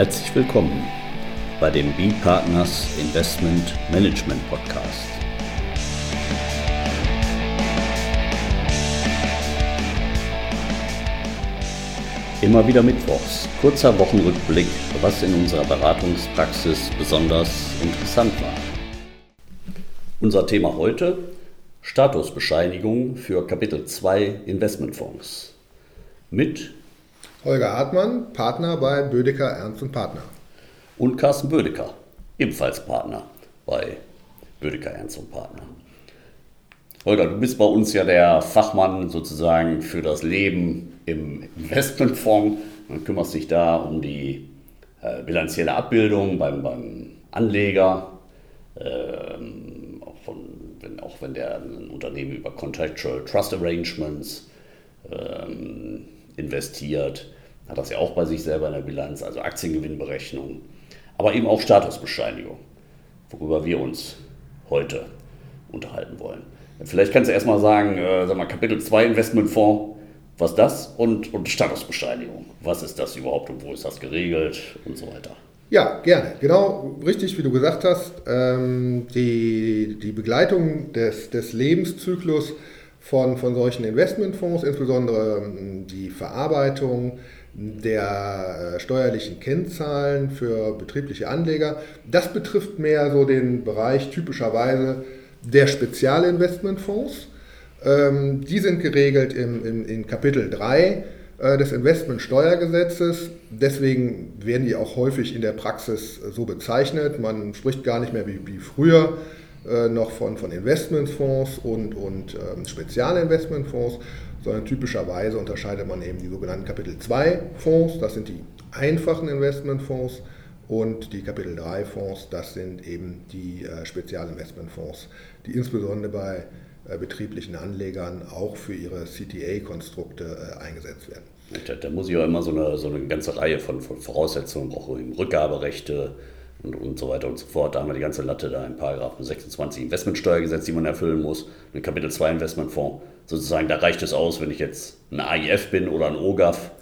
Herzlich willkommen bei dem B-Partners Investment Management Podcast. Immer wieder Mittwochs, kurzer Wochenrückblick, was in unserer Beratungspraxis besonders interessant war. Unser Thema heute, Statusbescheinigung für Kapitel 2 Investmentfonds. Mit Holger Hartmann, Partner bei Bödecker Ernst und Partner. Und Carsten Bödecker, ebenfalls Partner bei Bödecker Ernst und Partner. Holger, du bist bei uns ja der Fachmann sozusagen für das Leben im Investmentfonds. Du kümmerst dich da um die äh, bilanzielle Abbildung beim, beim Anleger, ähm, auch, von, wenn, auch wenn der ein Unternehmen über Contractual Trust Arrangements ähm, investiert, hat das ja auch bei sich selber in der Bilanz, also Aktiengewinnberechnung, aber eben auch Statusbescheinigung, worüber wir uns heute unterhalten wollen. Vielleicht kannst du erstmal sagen, äh, sag mal, Kapitel 2 Investmentfonds, was das und, und Statusbescheinigung. Was ist das überhaupt und wo ist das geregelt und so weiter. Ja, gerne. Genau richtig, wie du gesagt hast. Ähm, die, die Begleitung des, des Lebenszyklus von, von solchen Investmentfonds, insbesondere ähm, die Verarbeitung der äh, steuerlichen Kennzahlen für betriebliche Anleger. Das betrifft mehr so den Bereich typischerweise der Spezialinvestmentfonds. Ähm, die sind geregelt im, im, in Kapitel 3 äh, des Investmentsteuergesetzes. Deswegen werden die auch häufig in der Praxis so bezeichnet. Man spricht gar nicht mehr wie, wie früher äh, noch von, von Investmentfonds und, und ähm, Spezialinvestmentfonds, sondern typischerweise unterscheidet man eben die sogenannten Kapitel 2 Fonds, das sind die einfachen Investmentfonds, und die Kapitel 3 Fonds, das sind eben die äh, Spezialinvestmentfonds, die insbesondere bei äh, betrieblichen Anlegern auch für ihre CTA-Konstrukte äh, eingesetzt werden. Da, da, muss ich auch immer so eine, so eine ganze Reihe von, von Voraussetzungen, auch Rückgaberechte, und, und so weiter und so fort. Da haben wir die ganze Latte da in Paragraphen 26 Investmentsteuergesetz, die man erfüllen muss, in Kapitel 2 Investmentfonds. Sozusagen, da reicht es aus, wenn ich jetzt ein AIF bin oder ein OGAF,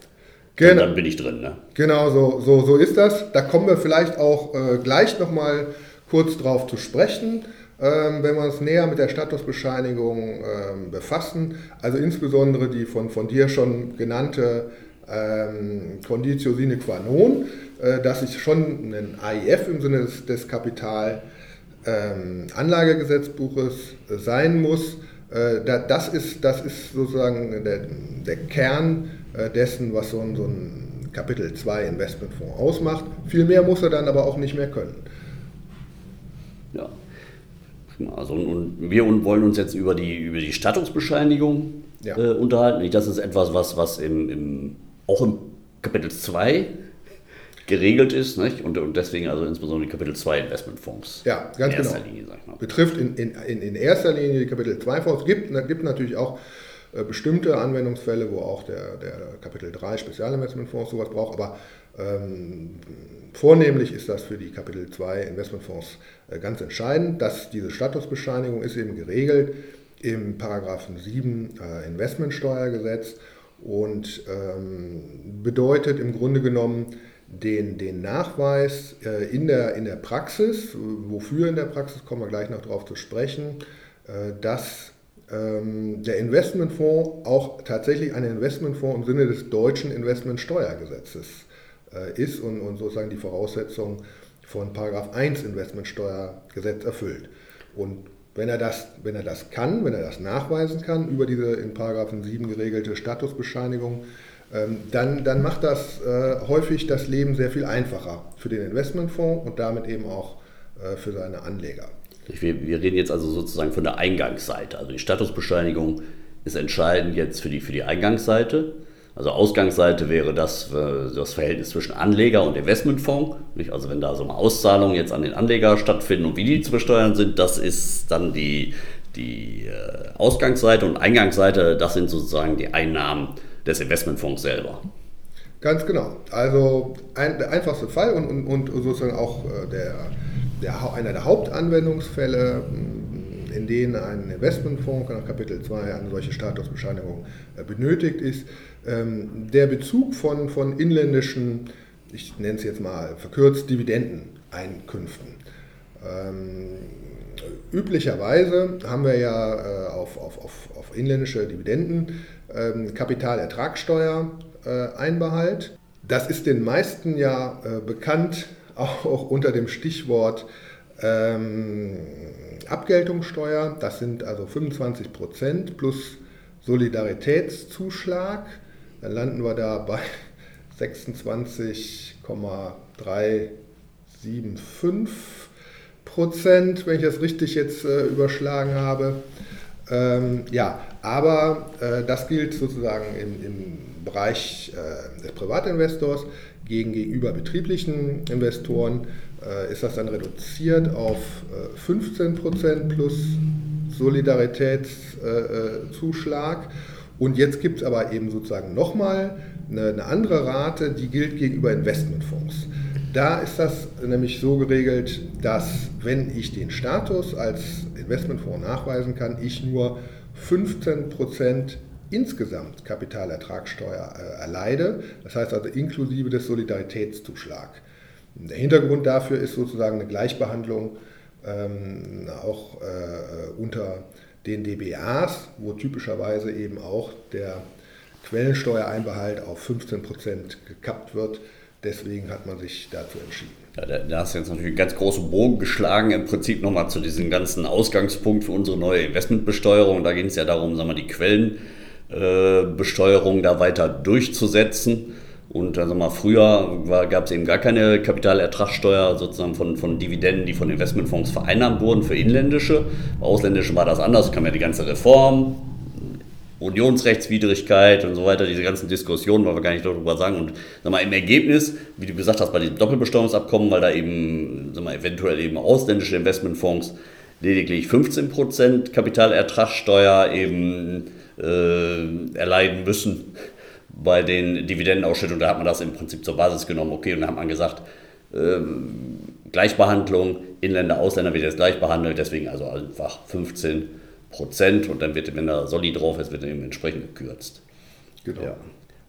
genau. dann bin ich drin. Ne? Genau, so, so, so ist das. Da kommen wir vielleicht auch äh, gleich nochmal kurz drauf zu sprechen. Ähm, wenn wir uns näher mit der Statusbescheinigung ähm, befassen, also insbesondere die von, von dir schon genannte ähm, Conditio sine qua non, dass ich schon ein AIF im Sinne des, des Kapitalanlagegesetzbuches ähm, äh, sein muss. Äh, da, das, ist, das ist sozusagen der, der Kern äh, dessen, was so ein, so ein Kapitel 2 Investmentfonds ausmacht. Viel mehr muss er dann aber auch nicht mehr können. Ja. Also, und wir wollen uns jetzt über die, über die Stattungsbescheinigung ja. äh, unterhalten. Das ist etwas, was, was im, im, auch im Kapitel 2 geregelt ist nicht? Und, und deswegen also insbesondere die Kapitel 2 Investmentfonds. Ja, ganz in genau. Linie, sag ich mal. Betrifft in, in, in erster Linie die Kapitel 2 Fonds. Es gibt, gibt natürlich auch äh, bestimmte Anwendungsfälle, wo auch der, der Kapitel 3 Spezialinvestmentfonds sowas braucht, aber ähm, vornehmlich ist das für die Kapitel 2 Investmentfonds äh, ganz entscheidend, dass diese Statusbescheinigung ist eben geregelt im Paragraphen 7 äh, Investmentsteuergesetz und ähm, bedeutet im Grunde genommen, den, den Nachweis äh, in, der, in der Praxis, wofür in der Praxis, kommen wir gleich noch darauf zu sprechen, äh, dass ähm, der Investmentfonds auch tatsächlich ein Investmentfonds im Sinne des deutschen Investmentsteuergesetzes äh, ist und, und sozusagen die Voraussetzungen von Paragraph 1 Investmentsteuergesetz erfüllt. Und wenn er, das, wenn er das kann, wenn er das nachweisen kann über diese in Paragraphen 7 geregelte Statusbescheinigung, dann, dann macht das äh, häufig das Leben sehr viel einfacher für den Investmentfonds und damit eben auch äh, für seine Anleger. Wir, wir, reden jetzt also sozusagen von der Eingangsseite. Also die Statusbescheinigung ist entscheidend jetzt für die, für die Eingangsseite. Also Ausgangsseite wäre das, äh, das Verhältnis zwischen Anleger und Investmentfonds. Also wenn da so eine Auszahlung jetzt an den Anleger stattfinden und wie die zu besteuern sind, das ist dann die, die Ausgangsseite und Eingangsseite, das sind sozusagen die Einnahmen des Investmentfonds selber. Ganz genau. Also ein, der einfachste Fall und, und, und sozusagen auch äh, der, der, einer der Hauptanwendungsfälle, in denen ein Investmentfonds nach Kapitel 2 eine solche Statusbescheinigung äh, benötigt ist, ähm, der Bezug von, von inländischen ich nenne es jetzt mal verkürzt, Dividendeneinkünften. Üblicherweise haben wir ja äh, auf, auf, auf, auf, inländische Dividenden ähm, Kapitalertragssteuer äh, Einbehalt. Das ist den meisten ja äh, bekannt, auch unter dem Stichwort ähm, Abgeltungssteuer. Das sind also 25 Prozent plus Solidaritätszuschlag. Dann landen wir da bei 26,375 Prozent, wenn ich das richtig jetzt äh, überschlagen habe. Ähm, ja, aber äh, das gilt sozusagen im, im Bereich äh, des Privatinvestors. Gegen, gegenüber betrieblichen Investoren äh, ist das dann reduziert auf 15 äh, Prozent plus Solidaritätszuschlag. Und jetzt gibt es aber eben sozusagen nochmal eine, eine andere Rate, die gilt gegenüber Investmentfonds. Da ist das nämlich so geregelt, dass wenn ich den Status als Investmentfonds nachweisen kann, ich nur 15% insgesamt Kapitalertragssteuer äh, erleide, das heißt also inklusive des Solidaritätszuschlag. Der Hintergrund dafür ist sozusagen eine Gleichbehandlung ähm, auch äh, unter den DBAs, wo typischerweise eben auch der Quellensteuereinbehalt auf 15% gekappt wird. Deswegen hat man sich dazu entschieden. Ja, da, hast du jetzt natürlich einen ganz großen Bogen geschlagen, im Prinzip nochmal zu diesem ganzen Ausgangspunkt für unsere neue Investmentbesteuerung. Da ging es ja darum, sagen wir, die Quellenbesteuerung äh, da weiter durchzusetzen. Und also mal früher gab es eben gar keine Kapitalertragssteuer sozusagen von, von Dividenden, die von Investmentfonds vereinnahmt wurden für inländische. Bei ausländischen war das anders, kam ja die ganze Reform, Unionsrechtswidrigkeit und so weiter, diese ganzen Diskussionen, wollen wir gar nicht darüber sagen. Und sag mal, im Ergebnis, wie du gesagt hast, bei diesem Doppelbesteuerungsabkommen, weil da eben sag mal, eventuell eben ausländische Investmentfonds lediglich 15% Kapitalertragssteuer eben äh, erleiden müssen bei den Dividendenausschüttungen. Da hat man das im Prinzip zur Basis genommen, okay, und dann hat man gesagt, äh, Gleichbehandlung, Inländer, Ausländer wird jetzt gleich behandelt, deswegen also einfach 15 Prozent und dann wird, wenn da Soli drauf ist, wird eben entsprechend gekürzt. Genau. Ja.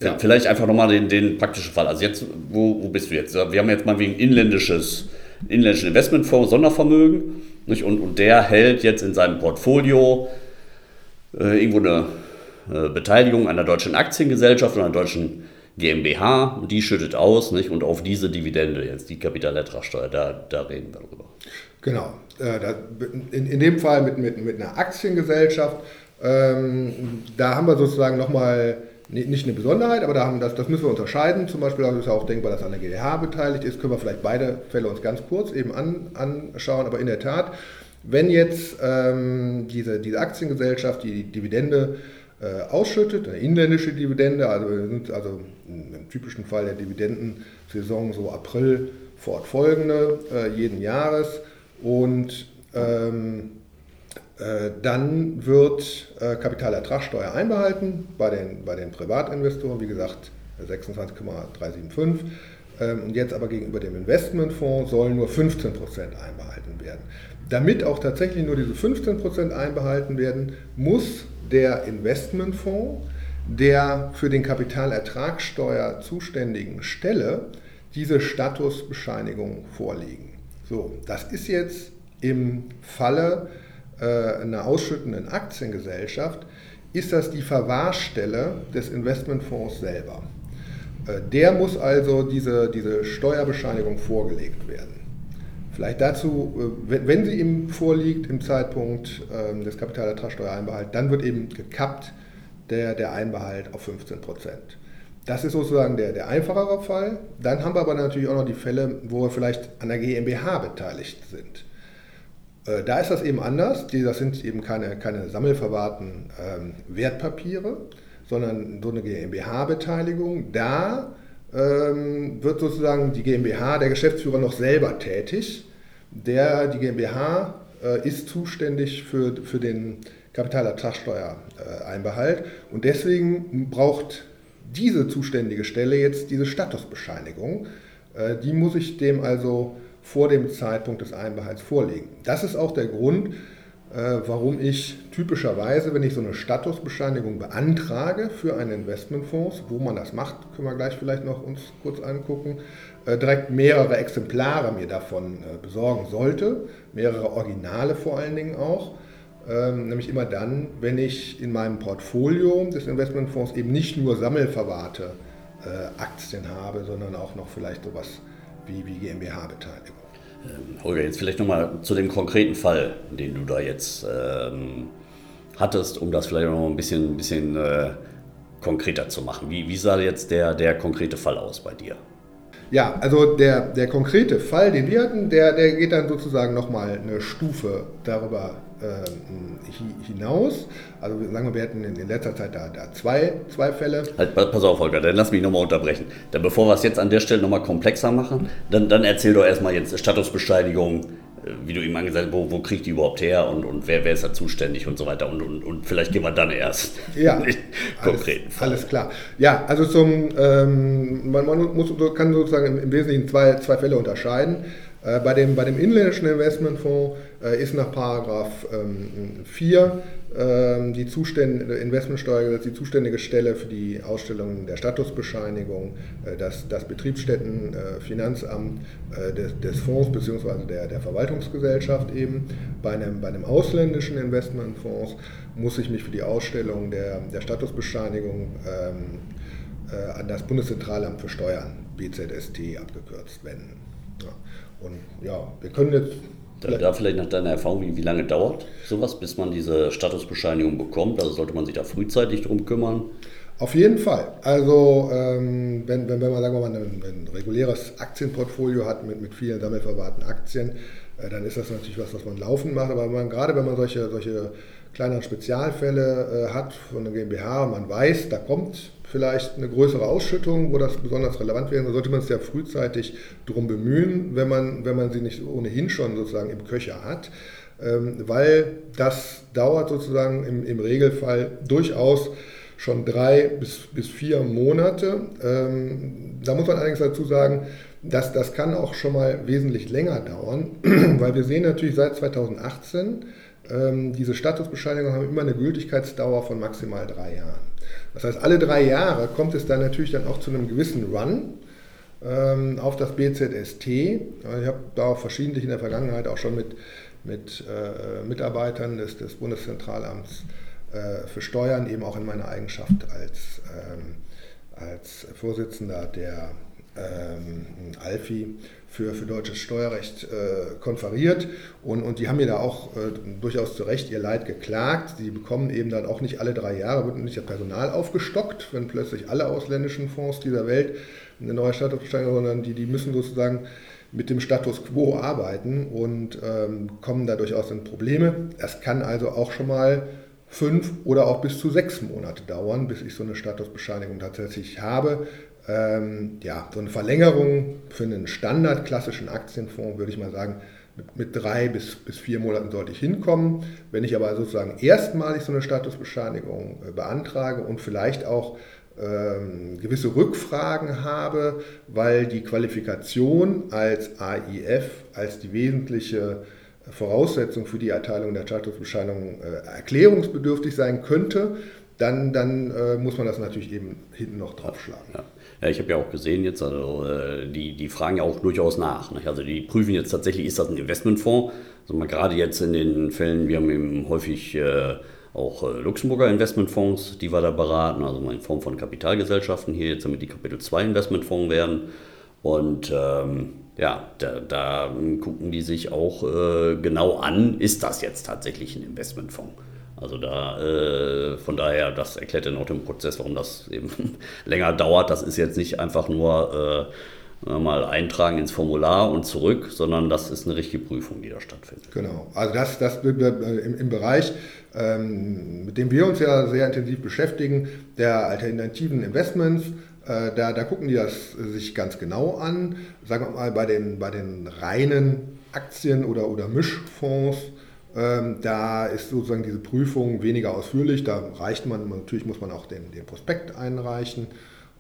Ja. Vielleicht einfach nochmal den, den praktischen Fall. Also jetzt, wo, wo bist du jetzt? Wir haben jetzt mal wegen inländisches, inländischen Investmentfonds Sondervermögen nicht? Und, und der hält jetzt in seinem Portfolio äh, irgendwo eine äh, Beteiligung der deutschen Aktiengesellschaft oder einer deutschen GmbH und die schüttet aus nicht? und auf diese Dividende jetzt die Kapitalertragssteuer, da, da reden wir drüber. Genau, äh, in, dem Fall mit, mit, mit einer Aktiengesellschaft, ähm, da haben wir sozusagen nochmal nicht eine Besonderheit, aber da haben das, das müssen wir unterscheiden. Zum Beispiel ist ja auch denkbar, dass an der GDH beteiligt ist. Können wir vielleicht beide Fälle uns ganz kurz eben an, anschauen. Aber in der Tat, wenn jetzt ähm, diese, diese Aktiengesellschaft die Dividende äh, ausschüttet, eine inländische Dividende, also also im typischen Fall der Dividendensaison so April fortfolgende äh, jeden Jahres und ähm, äh, dann wird äh, Kapitalertragssteuer einbehalten bei den, bei den Privatinvestoren, wie gesagt 26,375. Ähm, und jetzt aber gegenüber dem Investmentfonds sollen nur 15% einbehalten werden. Damit auch tatsächlich nur diese 15% einbehalten werden, muss der Investmentfonds der für den Kapitalertragssteuer zuständigen Stelle diese Statusbescheinigung vorlegen. So, das ist jetzt im Falle äh, einer ausschüttenden Aktiengesellschaft, ist das die Verwahrstelle des Investmentfonds selber. Äh, der muss also diese, diese Steuerbescheinigung vorgelegt werden. Vielleicht dazu, äh, wenn, sie ihm vorliegt im Zeitpunkt ähm, des Kapitalertragssteuereinbehalts, dann wird eben gekappt der, der Einbehalt auf 15 Prozent. Das ist sozusagen der, der einfachere Fall. Dann haben wir aber natürlich auch noch die Fälle, wo wir vielleicht an der GmbH beteiligt sind. Äh, da ist das eben anders. Das sind eben keine, keine sammelverwahrten ähm, Wertpapiere, sondern so eine GmbH-Beteiligung. Da ähm, wird sozusagen die GmbH, der Geschäftsführer noch selber tätig. Der, die GmbH äh, ist zuständig für, für den Kapitalertragssteuereinbehalt und deswegen braucht diese zuständige Stelle jetzt diese Statusbescheinigung. Äh, die muss ich dem also vor dem Zeitpunkt des Einbehalts vorlegen. Das ist auch der Grund, äh, warum ich typischerweise, wenn ich so eine Statusbescheinigung beantrage für einen Investmentfonds, wo man das macht, können wir gleich vielleicht noch uns kurz angucken, äh, direkt mehrere Exemplare mir davon besorgen sollte, mehrere Originale vor allen Dingen auch. Ähm, nämlich immer dann, wenn ich in meinem Portfolio des Investmentfonds eben nicht nur sammelverwahrte Aktien habe, sondern auch noch vielleicht sowas wie, wie GmbH-Beteiligung. Ähm, Holger, jetzt vielleicht nochmal zu dem konkreten Fall, den du da jetzt ähm, hattest, um das vielleicht noch ein bisschen, bisschen äh, konkreter zu machen. Wie, wie sah jetzt der, der konkrete Fall aus bei dir? Ja, also der, der konkrete Fall, den wir hatten, der, der geht dann sozusagen nochmal eine Stufe darüber äh, hinaus. Also sagen wir, wir hatten in, letzter Zeit da, da zwei, zwei Fälle. Halt, pass auf, Holger, dann lass mich nochmal unterbrechen. Dann bevor wir es jetzt an der Stelle nochmal komplexer machen, dann, dann erzähl doch erstmal jetzt Statusbescheinigung, wie du eben angesagt hast, wo, wo kriegt die überhaupt her und, und wer, wer ist da zuständig und so weiter. Und, und, und vielleicht gehen wir dann erst ja, konkreten alles, Fall. Alles klar. Ja, also zum, ähm, man, man muss, kann sozusagen im, Wesentlichen zwei, zwei Fälle unterscheiden. Äh, bei, dem, bei dem inländischen Investmentfonds äh, ist nach Paragraph 4 ähm, ähm, die zuständige Investmentsteuergesetz die zuständige Stelle für die Ausstellung der Statusbescheinigung äh, das, das Betriebsstättenfinanzamt des, des Fonds bzw. Der, der Verwaltungsgesellschaft eben. Bei einem, bei einem ausländischen Investmentfonds muss ich mich für die Ausstellung der, der Statusbescheinigung ähm, an das Bundeszentralamt für Steuern, BZST abgekürzt, wenden. Ja. Und ja, wir können jetzt. Da, da vielleicht nach deiner Erfahrung, wie, wie lange dauert sowas, bis man diese Statusbescheinigung bekommt? Also sollte man sich da frühzeitig drum kümmern? Auf jeden Fall. Also ähm, wenn, wenn, wenn man sagen wir mal ein, ein reguläres Aktienportfolio hat mit, mit vielen sammelverwahrten Aktien, äh, dann ist das natürlich was, was man laufen macht. Aber man, gerade wenn man solche, solche kleineren Spezialfälle äh, hat von der GmbH, man weiß, da kommt vielleicht eine größere Ausschüttung, wo das besonders relevant wäre, dann sollte man es ja frühzeitig darum bemühen, wenn man, wenn man sie nicht ohnehin schon sozusagen im Köcher hat, ähm, weil das dauert sozusagen im, im Regelfall durchaus schon drei bis, bis vier Monate. Ähm, da muss man allerdings dazu sagen, dass das kann auch schon mal wesentlich länger dauern, weil wir sehen natürlich seit 2018, ähm, diese Statusbescheinigungen haben immer eine Gültigkeitsdauer von maximal drei Jahren. Das heißt, alle drei Jahre kommt es dann natürlich dann auch zu einem gewissen Run ähm, auf das BZST. Ich habe da verschiedentlich in der Vergangenheit auch schon mit, mit äh, Mitarbeitern des, des Bundeszentralamts äh, für Steuern, eben auch in meiner Eigenschaft als, ähm, als Vorsitzender der ähm, Alfi, für, für deutsches Steuerrecht äh, konferiert und, und die haben mir da auch äh, durchaus zu Recht ihr Leid geklagt. Die bekommen eben dann auch nicht alle drei Jahre, wird nicht das Personal aufgestockt, wenn plötzlich alle ausländischen Fonds dieser Welt eine neue Statusbescheinigung, sondern die, die müssen sozusagen mit dem Status quo arbeiten und ähm, kommen da durchaus in Probleme. Es kann also auch schon mal fünf oder auch bis zu sechs Monate dauern, bis ich so eine Statusbescheinigung tatsächlich habe. Ähm, ja, so eine Verlängerung für einen Standard klassischen Aktienfonds würde ich mal sagen, mit, mit, drei bis, bis vier Monaten sollte ich hinkommen. Wenn ich aber sozusagen erstmalig so eine Statusbescheinigung äh, beantrage und vielleicht auch ähm, gewisse Rückfragen habe, weil die Qualifikation als AIF, als die wesentliche Voraussetzung für die Erteilung der Statusbescheinigung äh, erklärungsbedürftig sein könnte, dann, dann äh, muss man das natürlich eben hinten noch draufschlagen. Ja. Ja, ich habe ja auch gesehen jetzt, also äh, die, die fragen ja auch durchaus nach. Nicht? Also die prüfen jetzt tatsächlich, ist das ein Investmentfonds? Also mal gerade jetzt in den Fällen, wir haben eben häufig äh, auch äh, Luxemburger Investmentfonds, die wir da beraten, also mal in Form von Kapitalgesellschaften hier jetzt, damit die Kapitel 2 Investmentfonds werden. Und ähm, ja, da, da, gucken die sich auch äh, genau an, ist das jetzt tatsächlich ein Investmentfonds? Also da, äh, von daher, das erklärt dann auch den Prozess, warum das eben länger dauert. Das ist jetzt nicht einfach nur äh, mal eintragen ins Formular und zurück, sondern das ist eine richtige Prüfung, die da stattfindet. Genau, also das, das im, im Bereich, ähm, mit dem wir uns ja sehr intensiv beschäftigen, der alternativen Investments, äh, da, da gucken die das sich ganz genau an. Sagen wir mal, bei den, bei den reinen Aktien oder, oder Mischfonds, da ist sozusagen diese Prüfung weniger ausführlich. Da reicht man, natürlich muss man auch den, den Prospekt einreichen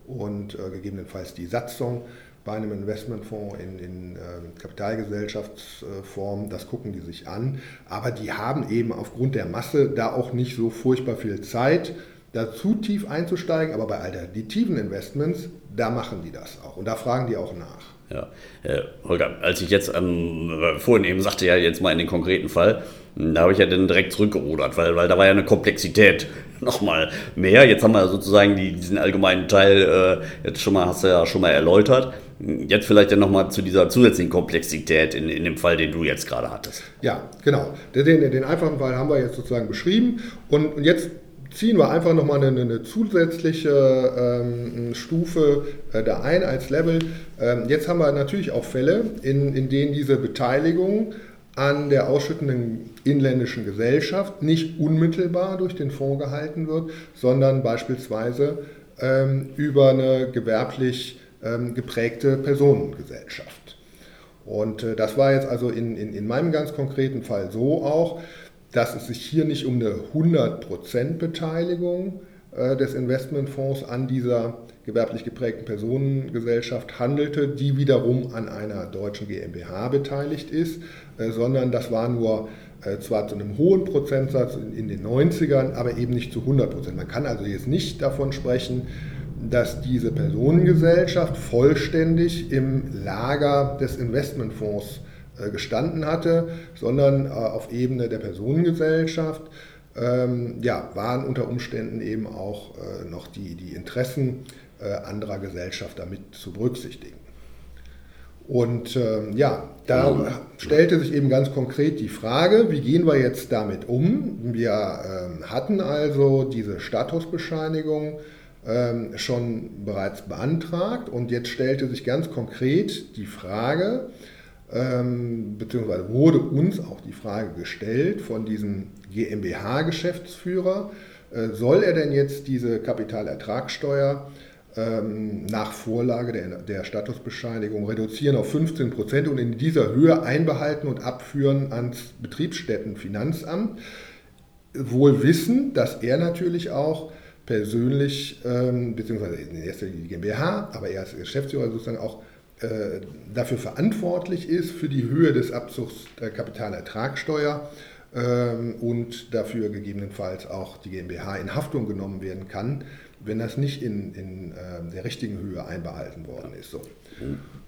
und äh, gegebenenfalls die Satzung. bei einem Investmentfonds in, in äh, Kapitalgesellschaftsform, das gucken die sich an. Aber die haben eben aufgrund der Masse da auch nicht so furchtbar viel Zeit, da zu tief einzusteigen. Aber bei alternativen Investments, da machen die das auch und da fragen die auch nach. Ja, äh, Holger, als ich jetzt ähm, vorhin eben sagte, ja jetzt mal in den konkreten Fall, da habe ich ja dann direkt zurückgerudert, weil, weil da war ja eine Komplexität nochmal mehr. Jetzt haben wir sozusagen die, diesen allgemeinen Teil äh, jetzt schon mal, hast du ja schon mal erläutert. Jetzt vielleicht dann nochmal zu dieser zusätzlichen Komplexität in, in dem Fall, den du jetzt gerade hattest. Ja, genau. Den, den einfachen Fall haben wir jetzt sozusagen beschrieben. Und, und jetzt ziehen wir einfach nochmal eine, eine zusätzliche ähm, Stufe äh, da ein als Level. Ähm, jetzt haben wir natürlich auch Fälle, in, in denen diese Beteiligung an der ausschüttenden inländischen Gesellschaft nicht unmittelbar durch den Fonds gehalten wird, sondern beispielsweise ähm, über eine gewerblich ähm, geprägte Personengesellschaft. Und äh, das war jetzt also in, in, in meinem ganz konkreten Fall so auch, dass es sich hier nicht um eine 100% Beteiligung äh, des Investmentfonds an dieser gewerblich geprägten Personengesellschaft handelte, die wiederum an einer deutschen GmbH beteiligt ist, äh, sondern das war nur äh, zwar zu einem hohen Prozentsatz in den 90ern, aber eben nicht zu 100 Prozent. Man kann also jetzt nicht davon sprechen, dass diese Personengesellschaft vollständig im Lager des Investmentfonds gestanden hatte, sondern auf Ebene der Personengesellschaft ähm, ja, waren unter Umständen eben auch äh, noch die, die Interessen äh, anderer Gesellschafter mit zu berücksichtigen. Und ähm, ja, da stellte sich eben ganz konkret die Frage, wie gehen wir jetzt damit um? Wir ähm, hatten also diese Statusbescheinigung ähm, schon bereits beantragt und jetzt stellte sich ganz konkret die Frage, ähm, beziehungsweise wurde uns auch die Frage gestellt von diesem GmbH-Geschäftsführer, äh, soll er denn jetzt diese Kapitalertragssteuer ähm, nach Vorlage der, der Statusbescheinigung reduzieren auf 15 Prozent und in dieser Höhe einbehalten und abführen ans Betriebsstättenfinanzamt, wohl wissen, dass er natürlich auch persönlich, ähm, beziehungsweise in erster Linie die GmbH, aber er als Geschäftsführer sozusagen auch äh, dafür verantwortlich ist, für die Höhe des Abzugs der Kapitalertragssteuer ähm, und dafür gegebenenfalls auch die GmbH in Haftung genommen werden kann, wenn das nicht in, in äh, der richtigen Höhe einbehalten worden ist. So.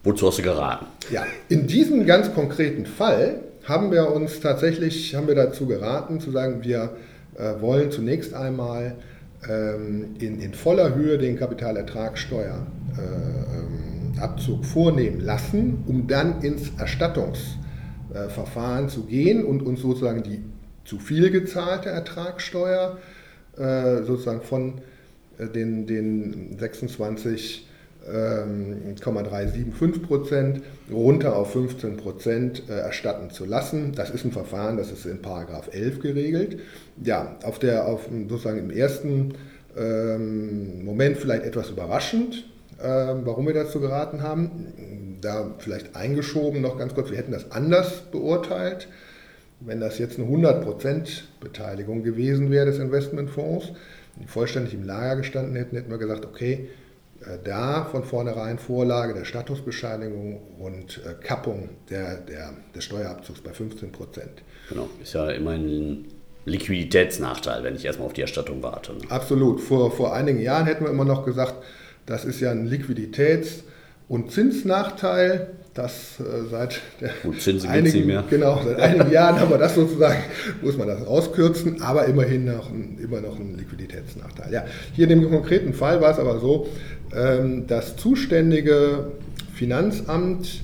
Wozu hast du geraten? Ja, in diesem ganz konkreten Fall haben wir uns tatsächlich haben wir dazu geraten, zu sagen, wir äh, wollen zunächst einmal ähm, in, in voller Höhe den Kapitalertragssteuer äh, ähm, vornehmen lassen, um dann ins Erstattungsverfahren zu gehen und uns sozusagen die zu viel gezahlte Ertragssteuer äh, sozusagen von äh, den, den 26 375 Prozent runter auf 15 Prozent äh, erstatten zu lassen. Das ist ein Verfahren, das ist in Paragraph 11 geregelt. Ja, auf der, auf, sozusagen im ersten ähm, Moment vielleicht etwas überraschend, ähm, warum wir dazu geraten haben. Da vielleicht eingeschoben noch ganz kurz, wir hätten das anders beurteilt. Wenn das jetzt eine 100% Beteiligung gewesen wäre des Investmentfonds, die vollständig im Lager gestanden hätten, hätten wir gesagt, okay, äh, da von vornherein Vorlage der Statusbescheinigung und äh, Kappung der, der, des Steuerabzugs bei 15% Genau, ist ja immer ein Liquiditätsnachteil, wenn ich erstmal auf die Erstattung warte. Ne? Absolut. Vor, vor einigen Jahren hätten wir immer noch gesagt, das ist ja ein Liquiditäts- und Zinsnachteil. Das äh, seit einigen, genau, seit einigen Jahren haben wir das sozusagen, muss man das rauskürzen, aber immerhin noch ein, immer noch ein Liquiditätsnachteil. Ja, hier in dem konkreten Fall war es aber so, ähm, das zuständige Finanzamt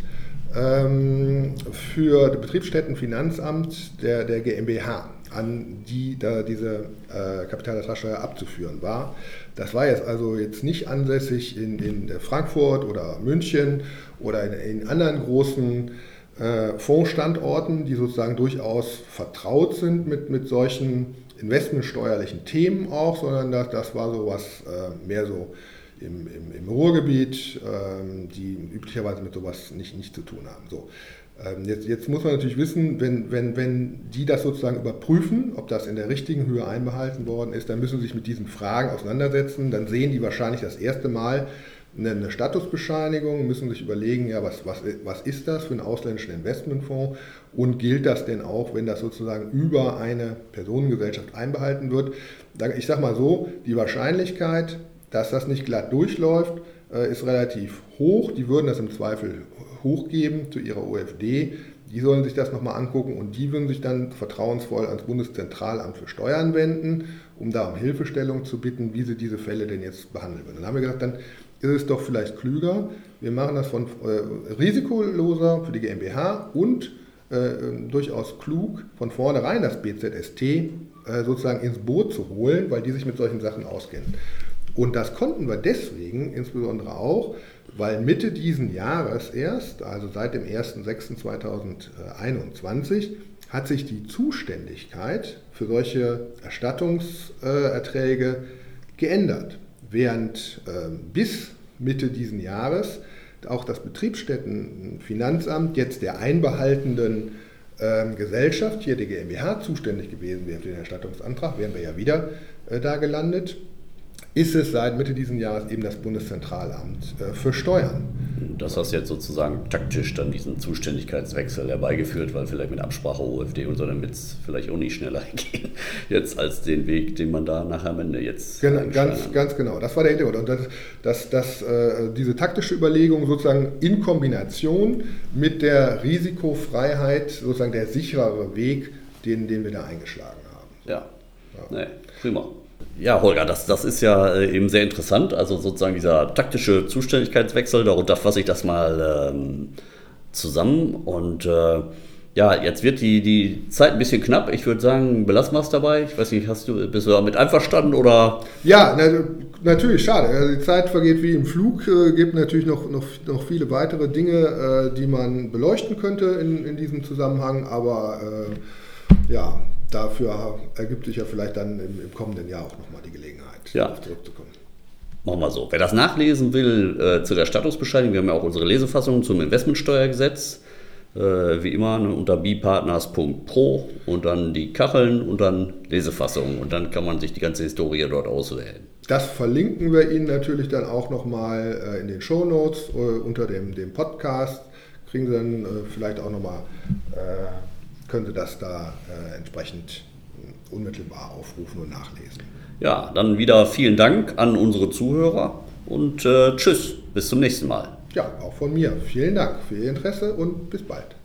ähm, für Betriebsstättenfinanzamt der, der GmbH, an die da diese äh, Kapitalertragssteuer abzuführen war, das war jetzt also jetzt nicht ansässig in, in Frankfurt oder München oder in, in anderen großen äh, Fondsstandorten, die sozusagen durchaus vertraut sind mit, mit solchen investmentsteuerlichen Themen auch, sondern das, das war sowas äh, mehr so im, im, im Ruhrgebiet, äh, die üblicherweise mit sowas nicht, nicht zu tun haben. So. Ähm, jetzt, jetzt, muss man natürlich wissen, wenn, wenn, wenn die das sozusagen überprüfen, ob das in der richtigen Höhe einbehalten worden ist, dann müssen sie sich mit diesen Fragen auseinandersetzen. Dann sehen die wahrscheinlich das erste Mal, eine Statusbescheinigung, müssen sich überlegen, ja, was, was, was ist das für einen ausländischen Investmentfonds und gilt das denn auch, wenn das sozusagen über eine Personengesellschaft einbehalten wird. Ich sage mal so, die Wahrscheinlichkeit, dass das nicht glatt durchläuft, äh, ist relativ hoch. Die würden das im Zweifel hochgeben zu ihrer OFD. Die sollen sich das nochmal angucken und die würden sich dann vertrauensvoll ans Bundeszentralamt für Steuern wenden, um da um Hilfestellung zu bitten, wie sie diese Fälle denn jetzt behandeln würden. Dann haben wir gesagt, dann ist es doch vielleicht klüger, wir machen das von äh, risikoloser für die GmbH und äh, durchaus klug, von vornherein das BZST äh, sozusagen ins Boot zu holen, weil die sich mit solchen Sachen auskennen. Und das konnten wir deswegen insbesondere auch, weil Mitte diesen Jahres erst, also seit dem 01.06.2021, hat sich die Zuständigkeit für solche Erstattungserträge geändert. Während äh, bis Mitte diesen Jahres auch das Betriebsstättenfinanzamt jetzt der einbehaltenden äh, Gesellschaft, hier die GmbH, zuständig gewesen wäre für den Erstattungsantrag, wären wir ja wieder äh, da gelandet ist es seit Mitte dieses Jahres eben das Bundeszentralamt äh, für Steuern. Das hast jetzt sozusagen taktisch dann diesen Zuständigkeitswechsel herbeigeführt, weil vielleicht mit Absprache OFD und so, damit es vielleicht auch nicht schneller gehen, jetzt als den Weg, den man da nachher am Ende jetzt. Genau, ganz, ganz genau, das war der Hintergrund. Und das, das, das, äh, diese taktische Überlegung sozusagen in Kombination mit der Risikofreiheit, sozusagen der sicherere Weg, den, den wir da eingeschlagen haben. Ja, ja. Nee, prima. Ja, Holger, das, das ist ja äh, eben sehr interessant. Also sozusagen dieser taktische Zuständigkeitswechsel, darunter fasse ich das mal ähm, zusammen. Und äh, ja, jetzt wird die, die Zeit ein bisschen knapp. Ich würde sagen, belassen wir es dabei. Ich weiß nicht, hast du, bist du damit einverstanden oder? Ja, na, natürlich, schade. Also die Zeit vergeht wie im Flug. Es äh, gibt natürlich noch, noch, noch viele weitere Dinge, äh, die man beleuchten könnte in, in diesem Zusammenhang. Aber äh, ja, dafür ergibt sich ja vielleicht dann im, im kommenden Jahr auch nochmal die Gelegenheit, ja. darauf zurückzukommen. Machen wir so. Wer das nachlesen will äh, zu der Statusbescheinigung, wir haben ja auch unsere Lesefassung zum Investmentsteuergesetz, äh, wie immer ne, unter bipartners.pro und dann die Kacheln und dann Lesefassung und dann kann man sich die ganze Historie dort auswählen. Das verlinken wir Ihnen natürlich dann auch nochmal äh, in den Show Notes äh, unter dem, dem Podcast. Kriegen Sie dann äh, vielleicht auch nochmal äh, könnte das da äh, entsprechend unmittelbar aufrufen und nachlesen. Ja, dann wieder vielen Dank an unsere Zuhörer und äh, tschüss, bis zum nächsten Mal. Ja, auch von mir. Vielen Dank für Ihr Interesse und bis bald.